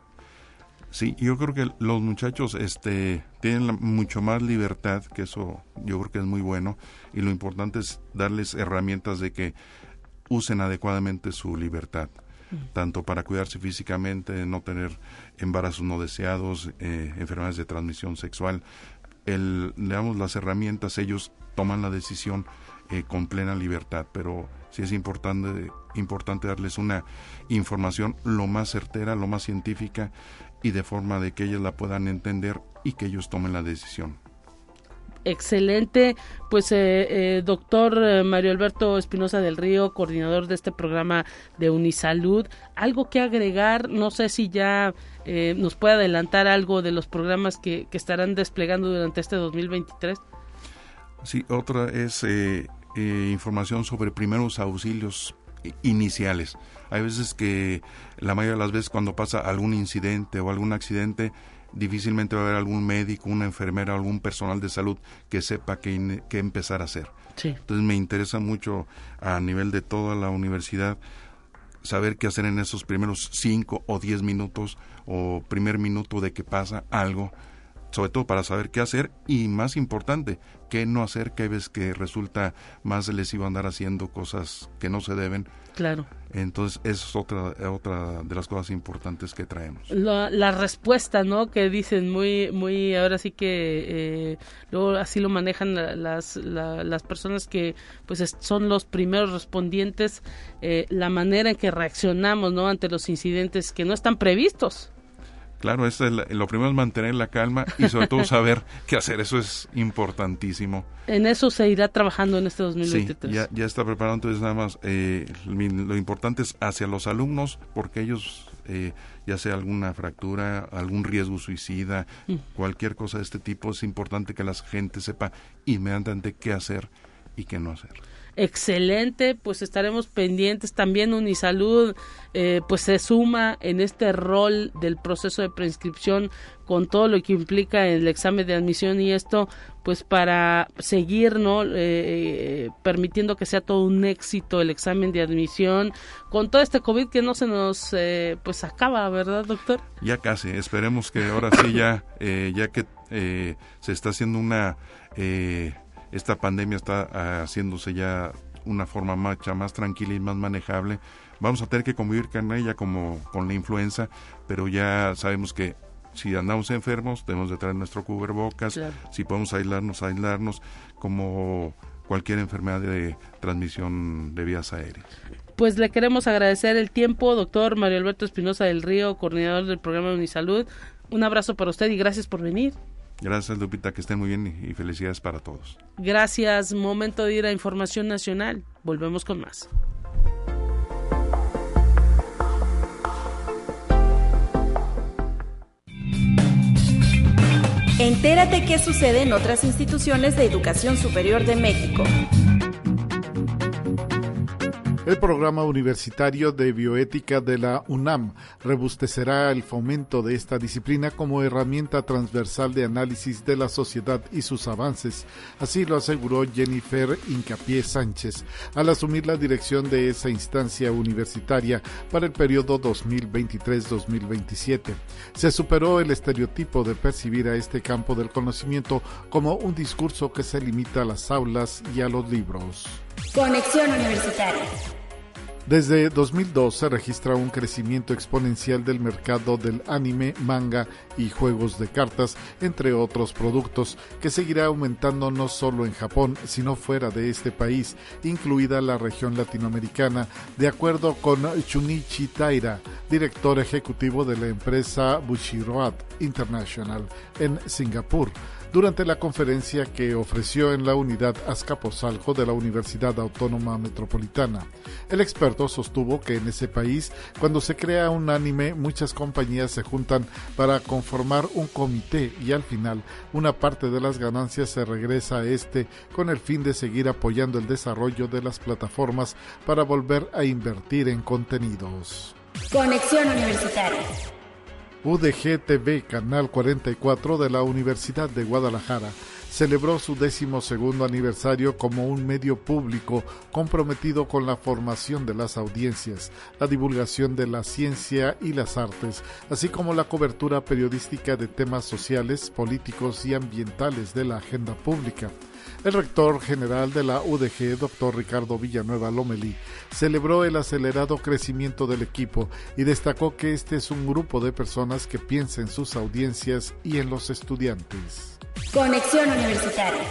Sí, yo creo que los muchachos este, tienen mucho más libertad, que eso yo creo que es muy bueno, y lo importante es darles herramientas de que usen adecuadamente su libertad tanto para cuidarse físicamente, no tener embarazos no deseados, eh, enfermedades de transmisión sexual. El, le damos las herramientas, ellos toman la decisión eh, con plena libertad, pero sí es importante, importante darles una información lo más certera, lo más científica y de forma de que ellos la puedan entender y que ellos tomen la decisión excelente. Pues, eh, eh, doctor eh, Mario Alberto Espinosa del Río, coordinador de este programa de Unisalud, algo que agregar, no sé si ya nos puede adelantar algo de los programas que, que estarán desplegando durante este 2023. Sí, otra es información sobre primeros auxilios iniciales. Hay veces que la mayoría de las veces cuando pasa algún incidente o algún accidente, difícilmente va a haber algún médico, una enfermera, algún personal de salud que sepa qué, qué empezar a hacer. Entonces me interesa mucho a nivel de toda la universidad saber qué hacer en esos primeros cinco o diez minutos o primer minuto de que pasa algo sobre todo para saber qué hacer y más importante, qué no hacer, que hay veces que resulta más lesivo andar haciendo cosas que no se deben. Claro. Entonces, eso es otra, otra de las cosas importantes que traemos. La, la respuesta, ¿no? Que dicen muy, muy, ahora sí que eh, luego así lo manejan las, las personas que pues son los primeros respondientes, eh, la manera en que reaccionamos, ¿no? Ante los incidentes que no están previstos. Claro, es lo primero es mantener la calma y sobre todo saber qué hacer. Eso es importantísimo. En eso se irá trabajando en este 2023. Sí, ya, ya está preparado. Entonces, nada más, eh, lo importante es hacia los alumnos, porque ellos, eh, ya sea alguna fractura, algún riesgo suicida, mm. cualquier cosa de este tipo, es importante que la gente sepa inmediatamente qué hacer y qué no hacer excelente, pues estaremos pendientes. También Unisalud eh, pues se suma en este rol del proceso de preinscripción con todo lo que implica el examen de admisión y esto pues para seguir no eh, eh, permitiendo que sea todo un éxito el examen de admisión con todo este covid que no se nos pues acaba verdad doctor ya casi esperemos que ahora sí ya ya que se está haciendo una esta pandemia está ah, haciéndose ya una forma mucha más tranquila y más manejable. Vamos a tener que convivir con ella como con la influenza, pero ya sabemos que si andamos enfermos debemos de traer nuestro cubrebocas, si podemos aislarnos, aislarnos, como cualquier enfermedad de transmisión de vías aéreas. Pues le queremos agradecer el tiempo, doctor Mario Alberto Espinosa del Río, coordinador del programa Unisalud. Un abrazo para usted y gracias por venir. Gracias, Lupita, que estén muy bien y felicidades para todos. Gracias. Momento de ir a Información Nacional. Volvemos con más. Entérate qué sucede en otras instituciones de educación superior de México. El programa universitario de bioética de la UNAM rebustecerá el fomento de esta disciplina como herramienta transversal de análisis de la sociedad y sus avances. Así lo aseguró Jennifer Incapié Sánchez al asumir la dirección de esa instancia universitaria para el periodo 2023-2027. Se superó el estereotipo de percibir a este campo del conocimiento como un discurso que se limita a las aulas y a los libros. Conexión Universitaria. Desde 2002 se registra un crecimiento exponencial del mercado del anime, manga y juegos de cartas, entre otros productos, que seguirá aumentando no solo en Japón, sino fuera de este país, incluida la región latinoamericana, de acuerdo con Chunichi Taira, director ejecutivo de la empresa Bushiroad International en Singapur durante la conferencia que ofreció en la unidad Azcapotzalco de la Universidad Autónoma Metropolitana. El experto sostuvo que en ese país, cuando se crea un anime, muchas compañías se juntan para conformar un comité y al final una parte de las ganancias se regresa a este con el fin de seguir apoyando el desarrollo de las plataformas para volver a invertir en contenidos. Conexión Universitaria. UDG TV, Canal 44 de la Universidad de Guadalajara, celebró su décimo segundo aniversario como un medio público comprometido con la formación de las audiencias, la divulgación de la ciencia y las artes, así como la cobertura periodística de temas sociales, políticos y ambientales de la agenda pública. El rector general de la UDG, doctor Ricardo Villanueva Lomeli, celebró el acelerado crecimiento del equipo y destacó que este es un grupo de personas que piensa en sus audiencias y en los estudiantes. Conexión Universitaria.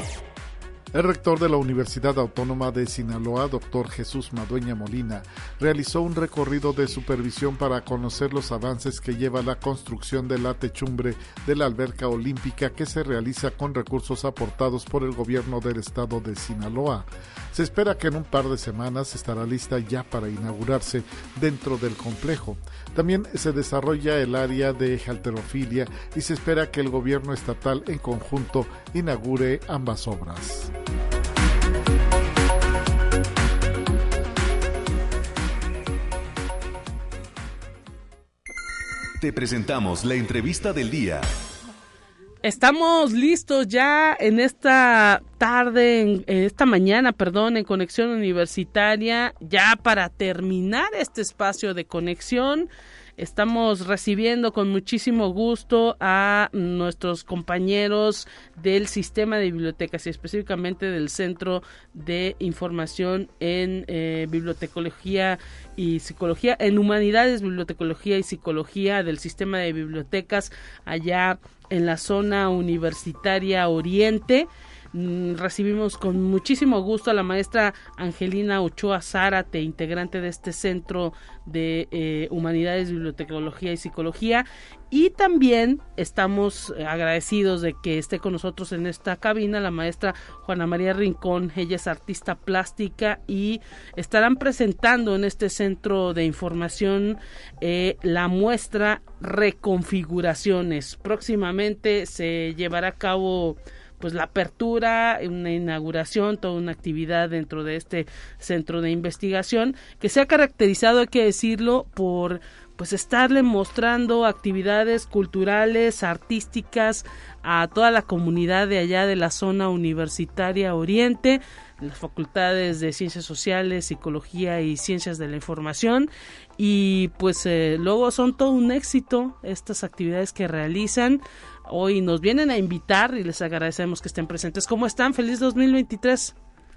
El rector de la Universidad Autónoma de Sinaloa, doctor Jesús Madueña Molina, realizó un recorrido de supervisión para conocer los avances que lleva la construcción de la techumbre de la alberca olímpica que se realiza con recursos aportados por el gobierno del estado de Sinaloa. Se espera que en un par de semanas estará lista ya para inaugurarse dentro del complejo. También se desarrolla el área de halterofilia y se espera que el gobierno estatal en conjunto inaugure ambas obras. Te presentamos la entrevista del día. Estamos listos ya en esta tarde, en, esta mañana, perdón, en conexión universitaria, ya para terminar este espacio de conexión. Estamos recibiendo con muchísimo gusto a nuestros compañeros del sistema de bibliotecas y específicamente del Centro de Información en eh, Bibliotecología y Psicología, en Humanidades, Bibliotecología y Psicología del sistema de bibliotecas allá en la zona universitaria Oriente. Mm, recibimos con muchísimo gusto a la maestra Angelina Ochoa Zárate, integrante de este centro de eh, Humanidades, Bibliotecología y Psicología. Y también estamos agradecidos de que esté con nosotros en esta cabina la maestra Juana María Rincón. Ella es artista plástica y estarán presentando en este centro de información eh, la muestra Reconfiguraciones. Próximamente se llevará a cabo pues la apertura, una inauguración, toda una actividad dentro de este centro de investigación que se ha caracterizado, hay que decirlo, por pues estarle mostrando actividades culturales, artísticas a toda la comunidad de allá de la zona universitaria Oriente, las facultades de Ciencias Sociales, Psicología y Ciencias de la Información. Y pues eh, luego son todo un éxito estas actividades que realizan hoy nos vienen a invitar y les agradecemos que estén presentes. ¿Cómo están? Feliz 2023.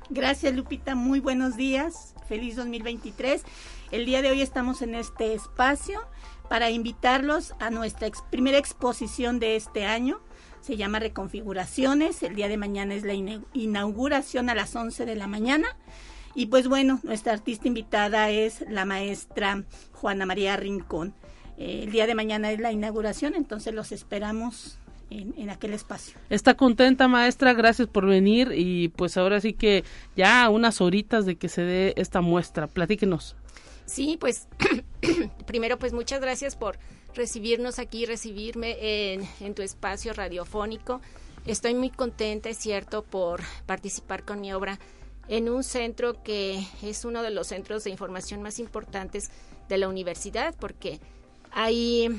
Gracias Lupita, muy buenos días, feliz 2023. El día de hoy estamos en este espacio para invitarlos a nuestra primera exposición de este año. Se llama Reconfiguraciones. El día de mañana es la inauguración a las 11 de la mañana. Y pues bueno, nuestra artista invitada es la maestra Juana María Rincón. Eh, el día de mañana es la inauguración, entonces los esperamos en, aquel espacio. Está contenta, maestra, gracias por venir y pues ahora sí que ya unas horitas de que se dé esta muestra. Platíquenos. Sí, pues primero pues muchas gracias por recibirnos aquí, recibirme en, en tu espacio radiofónico. Estoy muy contenta, es cierto, por participar con mi obra en un centro que es uno de los centros de información más importantes de la universidad, porque ahí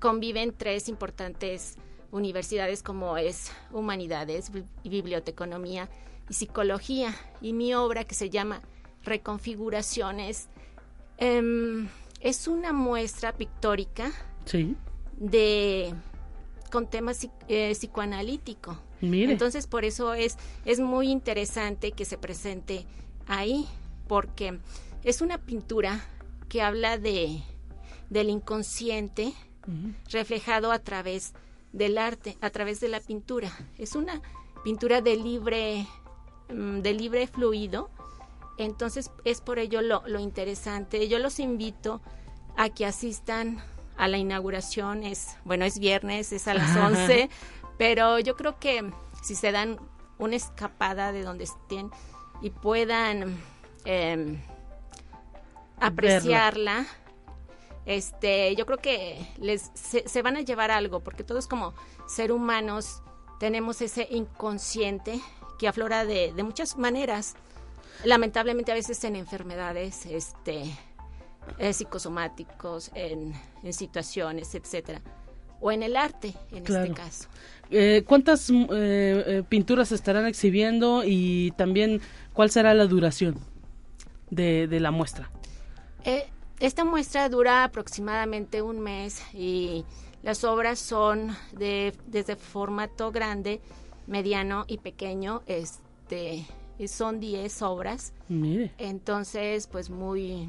conviven tres importantes universidades como es Humanidades, Biblioteconomía y Psicología. Y mi obra que se llama Reconfiguraciones em, es una muestra pictórica de con temas eh, psicoanalítico. Entonces por eso es, es muy interesante que se presente ahí, porque es una pintura que habla de del inconsciente reflejado a través del arte, a través de la pintura. Es una pintura de libre, mm, de libre fluido. Entonces es por ello lo, lo interesante. Yo los invito a que asistan a la inauguración. Es, bueno, es viernes, es a las 11, pero yo creo que si se dan una escapada de donde estén y puedan em, apreciarla, este, yo creo que les se, van a llevar algo, porque todos como ser humanos tenemos ese inconsciente que aflora de, de muchas maneras. Lamentablemente a veces en enfermedades, este, eh, psicosomáticos, en, en, situaciones, etcétera, o en el arte, en este caso. Eh, ¿Cuántas mm, eh, pinturas estarán exhibiendo y también cuál será la duración de, de la muestra? Esta muestra dura aproximadamente un mes y las obras son de desde formato grande, mediano y pequeño. Este son 10 obras. Entonces, pues muy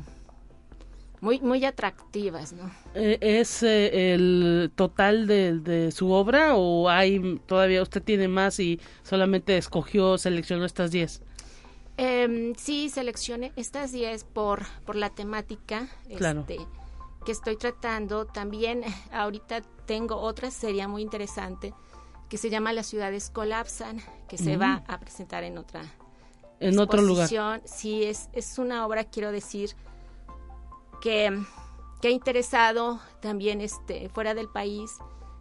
muy muy atractivas, ¿no? Eh, ¿Es eh, el total de, de, su obra o hay todavía usted tiene más y solamente escogió, seleccionó estas 10? Eh, sí, seleccioné estas 10 por, por la temática este, que estoy tratando. También ahorita tengo otra serie muy interesante que se llama Las ciudades colapsan, que se va a presentar en otra en otro lugar. Sí, es, es una obra, quiero decir, que, que ha interesado también este, fuera del país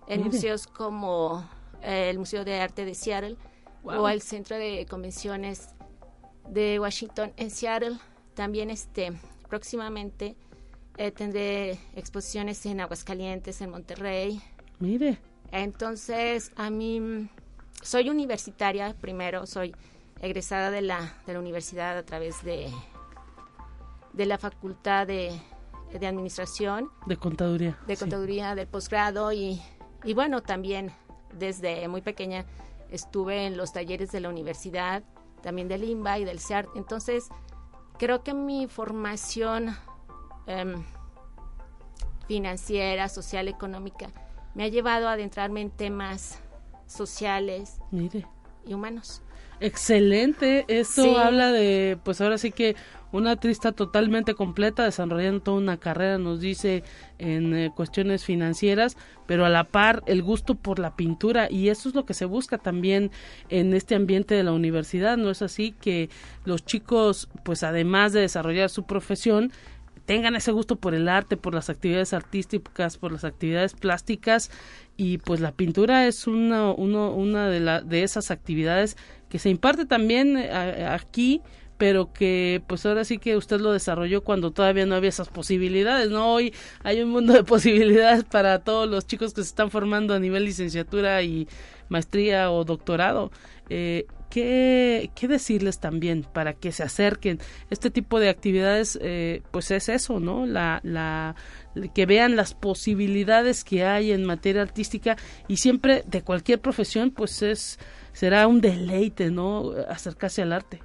en museos como eh, el Museo de Arte de Seattle o el Centro de Convenciones de Washington en Seattle. También este próximamente eh, tendré exposiciones en Aguascalientes, en Monterrey. Mire. Entonces, a mí soy universitaria primero, soy egresada de la, de la universidad a través de, de la facultad de, de administración. De contaduría. De contaduría del posgrado y, y bueno, también desde muy pequeña estuve en los talleres de la universidad también del INBA y del CEART. Entonces, creo que mi formación em, financiera, social, económica, me ha llevado a adentrarme en temas sociales y humanos. Excelente, esto habla de, pues ahora sí que una artista totalmente completa, desarrollando toda una carrera, nos dice, en eh, cuestiones financieras, pero a la par el gusto por la pintura y eso es lo que se busca también en este ambiente de la universidad, ¿no es así? Que los chicos, pues además de desarrollar su profesión, tengan ese gusto por el arte, por las actividades artísticas, por las actividades plásticas y pues la pintura es una, una de, la, de esas actividades que se imparte también eh, aquí pero que pues ahora sí que usted lo desarrolló cuando todavía no había esas posibilidades, ¿no? Hoy hay un mundo de posibilidades para todos los chicos que se están formando a nivel licenciatura y maestría o doctorado. Eh, ¿qué, ¿Qué decirles también para que se acerquen? Este tipo de actividades, eh, pues es eso, ¿no? La, la, que vean las posibilidades que hay en materia artística y siempre de cualquier profesión, pues es será un deleite, ¿no? Acercarse al arte.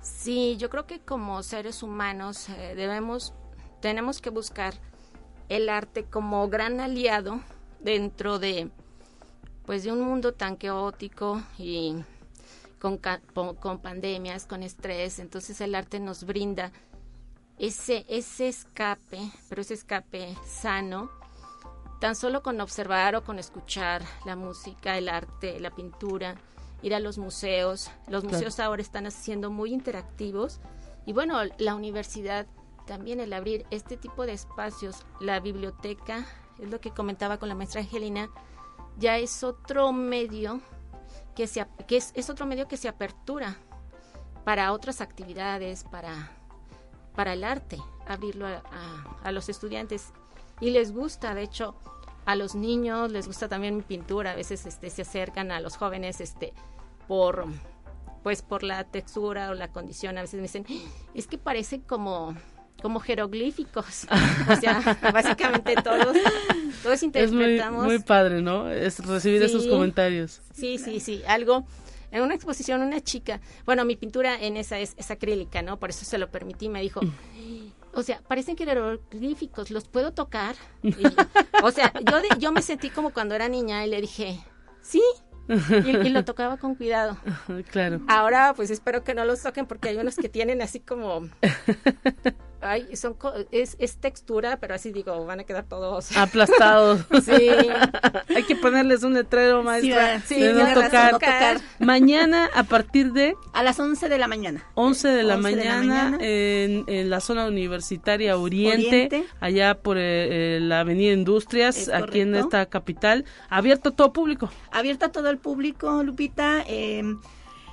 Sí, yo creo que como seres humanos eh, debemos, tenemos que buscar el arte como gran aliado dentro de, pues, de un mundo tan caótico y con, con pandemias, con estrés. Entonces el arte nos brinda ese, ese escape, pero ese escape sano, tan solo con observar o con escuchar la música, el arte, la pintura, ir a los museos. Los museos ahora están haciendo muy interactivos y bueno, la universidad también el abrir este tipo de espacios, la biblioteca, es lo que comentaba con la maestra Angelina, ya es otro medio que, se, que es, es otro medio que se apertura para otras actividades, para, para el arte, abrirlo a, a, los estudiantes. Y les gusta, de hecho, a los niños les gusta también mi pintura, a veces este, se acercan a los jóvenes este, por pues por la textura o la condición, a veces me dicen, es que parece como como jeroglíficos. o sea, básicamente todos, todos interpretamos. Es muy, padre, ¿no? Es recibir esos comentarios. Sí, sí, sí. Algo, en una exposición una chica, bueno, mi pintura en esa es, es acrílica, ¿no? Por eso se lo permití, me dijo, o sea, parecen jeroglíficos, ¿los puedo tocar? o sea, yo, yo me sentí como cuando era niña y le dije, sí, y, y, lo tocaba con cuidado. Claro. Ahora, pues espero que no los toquen porque hay unos que tienen así como Ay, son es, es, textura, pero así digo, van a quedar todos aplastados. sí. Hay que ponerles un letrero, maestra. Sí, de no tocar. Mañana a partir de a las 11 de la mañana. 11 de la, mañana, En, en, la zona universitaria Oriente, allá por eh, eh, la Avenida Industrias, aquí en esta capital, abierto a todo público. Abierto a todo el público, Lupita. Eh,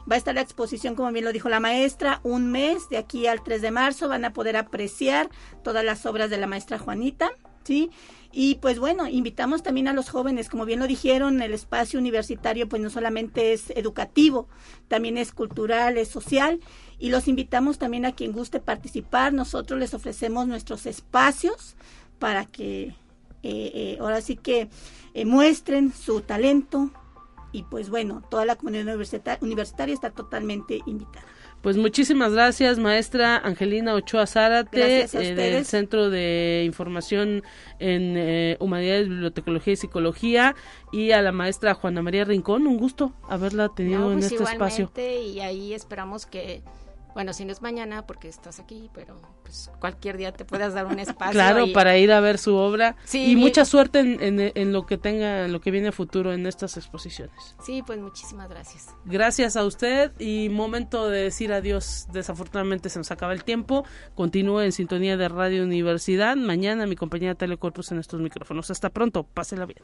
Va a estar la exposición, como bien lo dijo la maestra, un mes, de aquí al 3 de marzo van a poder apreciar todas las obras de la maestra Juanita, ¿sí? Y pues bueno, invitamos también a los jóvenes, como bien lo dijeron, el espacio universitario pues no solamente es educativo, también es cultural, es social y los invitamos también a quien guste participar. Nosotros les ofrecemos nuestros espacios para que eh, eh, ahora sí que eh, muestren su talento, y pues bueno, toda la comunidad universitaria está totalmente invitada. Pues muchísimas gracias, maestra Angelina Ochoa Zárate, eh, del Centro de Información en eh, Humanidades, Bibliotecología y Psicología, y a la maestra Juana María Rincón. Un gusto haberla tenido en pues este espacio. Y ahí esperamos que bueno, si no es mañana porque estás aquí, pero pues cualquier día te puedas dar un espacio. Claro, para ir a ver su obra. Sí, y mucha suerte en, en, lo que tenga, en lo que viene a futuro en estas exposiciones. Sí, pues muchísimas gracias. Gracias a usted y momento de decir adiós. Desafortunadamente se nos acaba el tiempo. Continúe en sintonía de Radio Universidad. Mañana mi compañera Telecorpus en estos micrófonos. Hasta pronto. Pásela bien.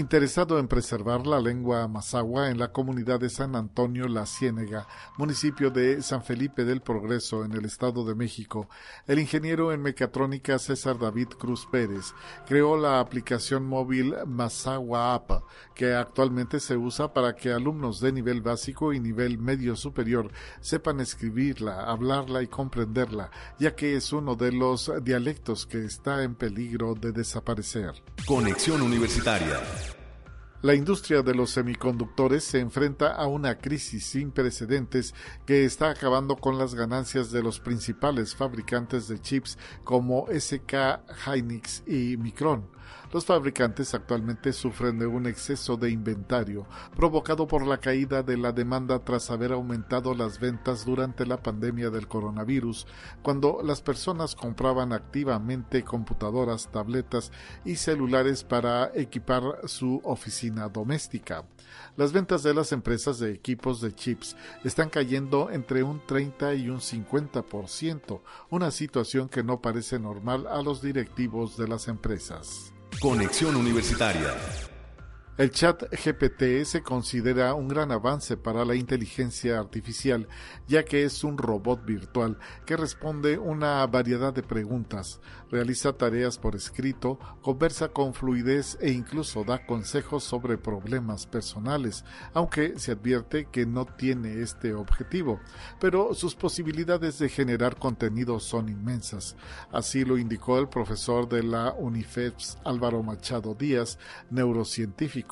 Interesado en preservar la lengua mazahua en la comunidad de San Antonio La Ciénega, municipio de San Felipe del Progreso, en el Estado de México, el ingeniero en mecatrónica César David Cruz Pérez creó la aplicación móvil Mazahua App, que actualmente se usa para que alumnos de nivel básico y nivel medio superior sepan escribirla, hablarla y comprenderla, ya que es uno de los dialectos que está en peligro de desaparecer. Conexión Universitaria la industria de los semiconductores se enfrenta a una crisis sin precedentes que está acabando con las ganancias de los principales fabricantes de chips como SK Hynix y Micron. Los fabricantes actualmente sufren de un exceso de inventario provocado por la caída de la demanda tras haber aumentado las ventas durante la pandemia del coronavirus, cuando las personas compraban activamente computadoras, tabletas y celulares para equipar su oficina doméstica. Las ventas de las empresas de equipos de chips están cayendo entre un 30 y un 50%, una situación que no parece normal a los directivos de las empresas. Conexión Universitaria. El chat GPT se considera un gran avance para la inteligencia artificial, ya que es un robot virtual que responde una variedad de preguntas, realiza tareas por escrito, conversa con fluidez e incluso da consejos sobre problemas personales, aunque se advierte que no tiene este objetivo, pero sus posibilidades de generar contenido son inmensas. Así lo indicó el profesor de la UNIFEPS Álvaro Machado Díaz, neurocientífico.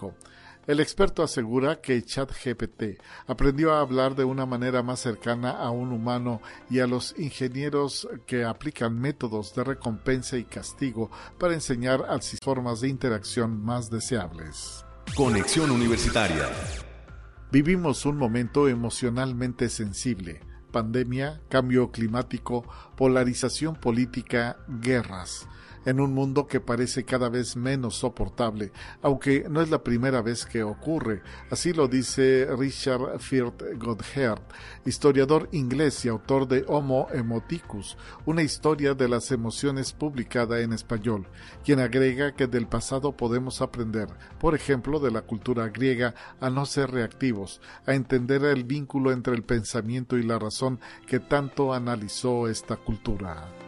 El experto asegura que ChatGPT aprendió a hablar de una manera más cercana a un humano y a los ingenieros que aplican métodos de recompensa y castigo para enseñar a formas de interacción más deseables. Conexión Universitaria. Vivimos un momento emocionalmente sensible. Pandemia, cambio climático, polarización política, guerras en un mundo que parece cada vez menos soportable, aunque no es la primera vez que ocurre. Así lo dice Richard Firth Godherd, historiador inglés y autor de Homo Emoticus, una historia de las emociones publicada en español, quien agrega que del pasado podemos aprender, por ejemplo, de la cultura griega, a no ser reactivos, a entender el vínculo entre el pensamiento y la razón que tanto analizó esta cultura.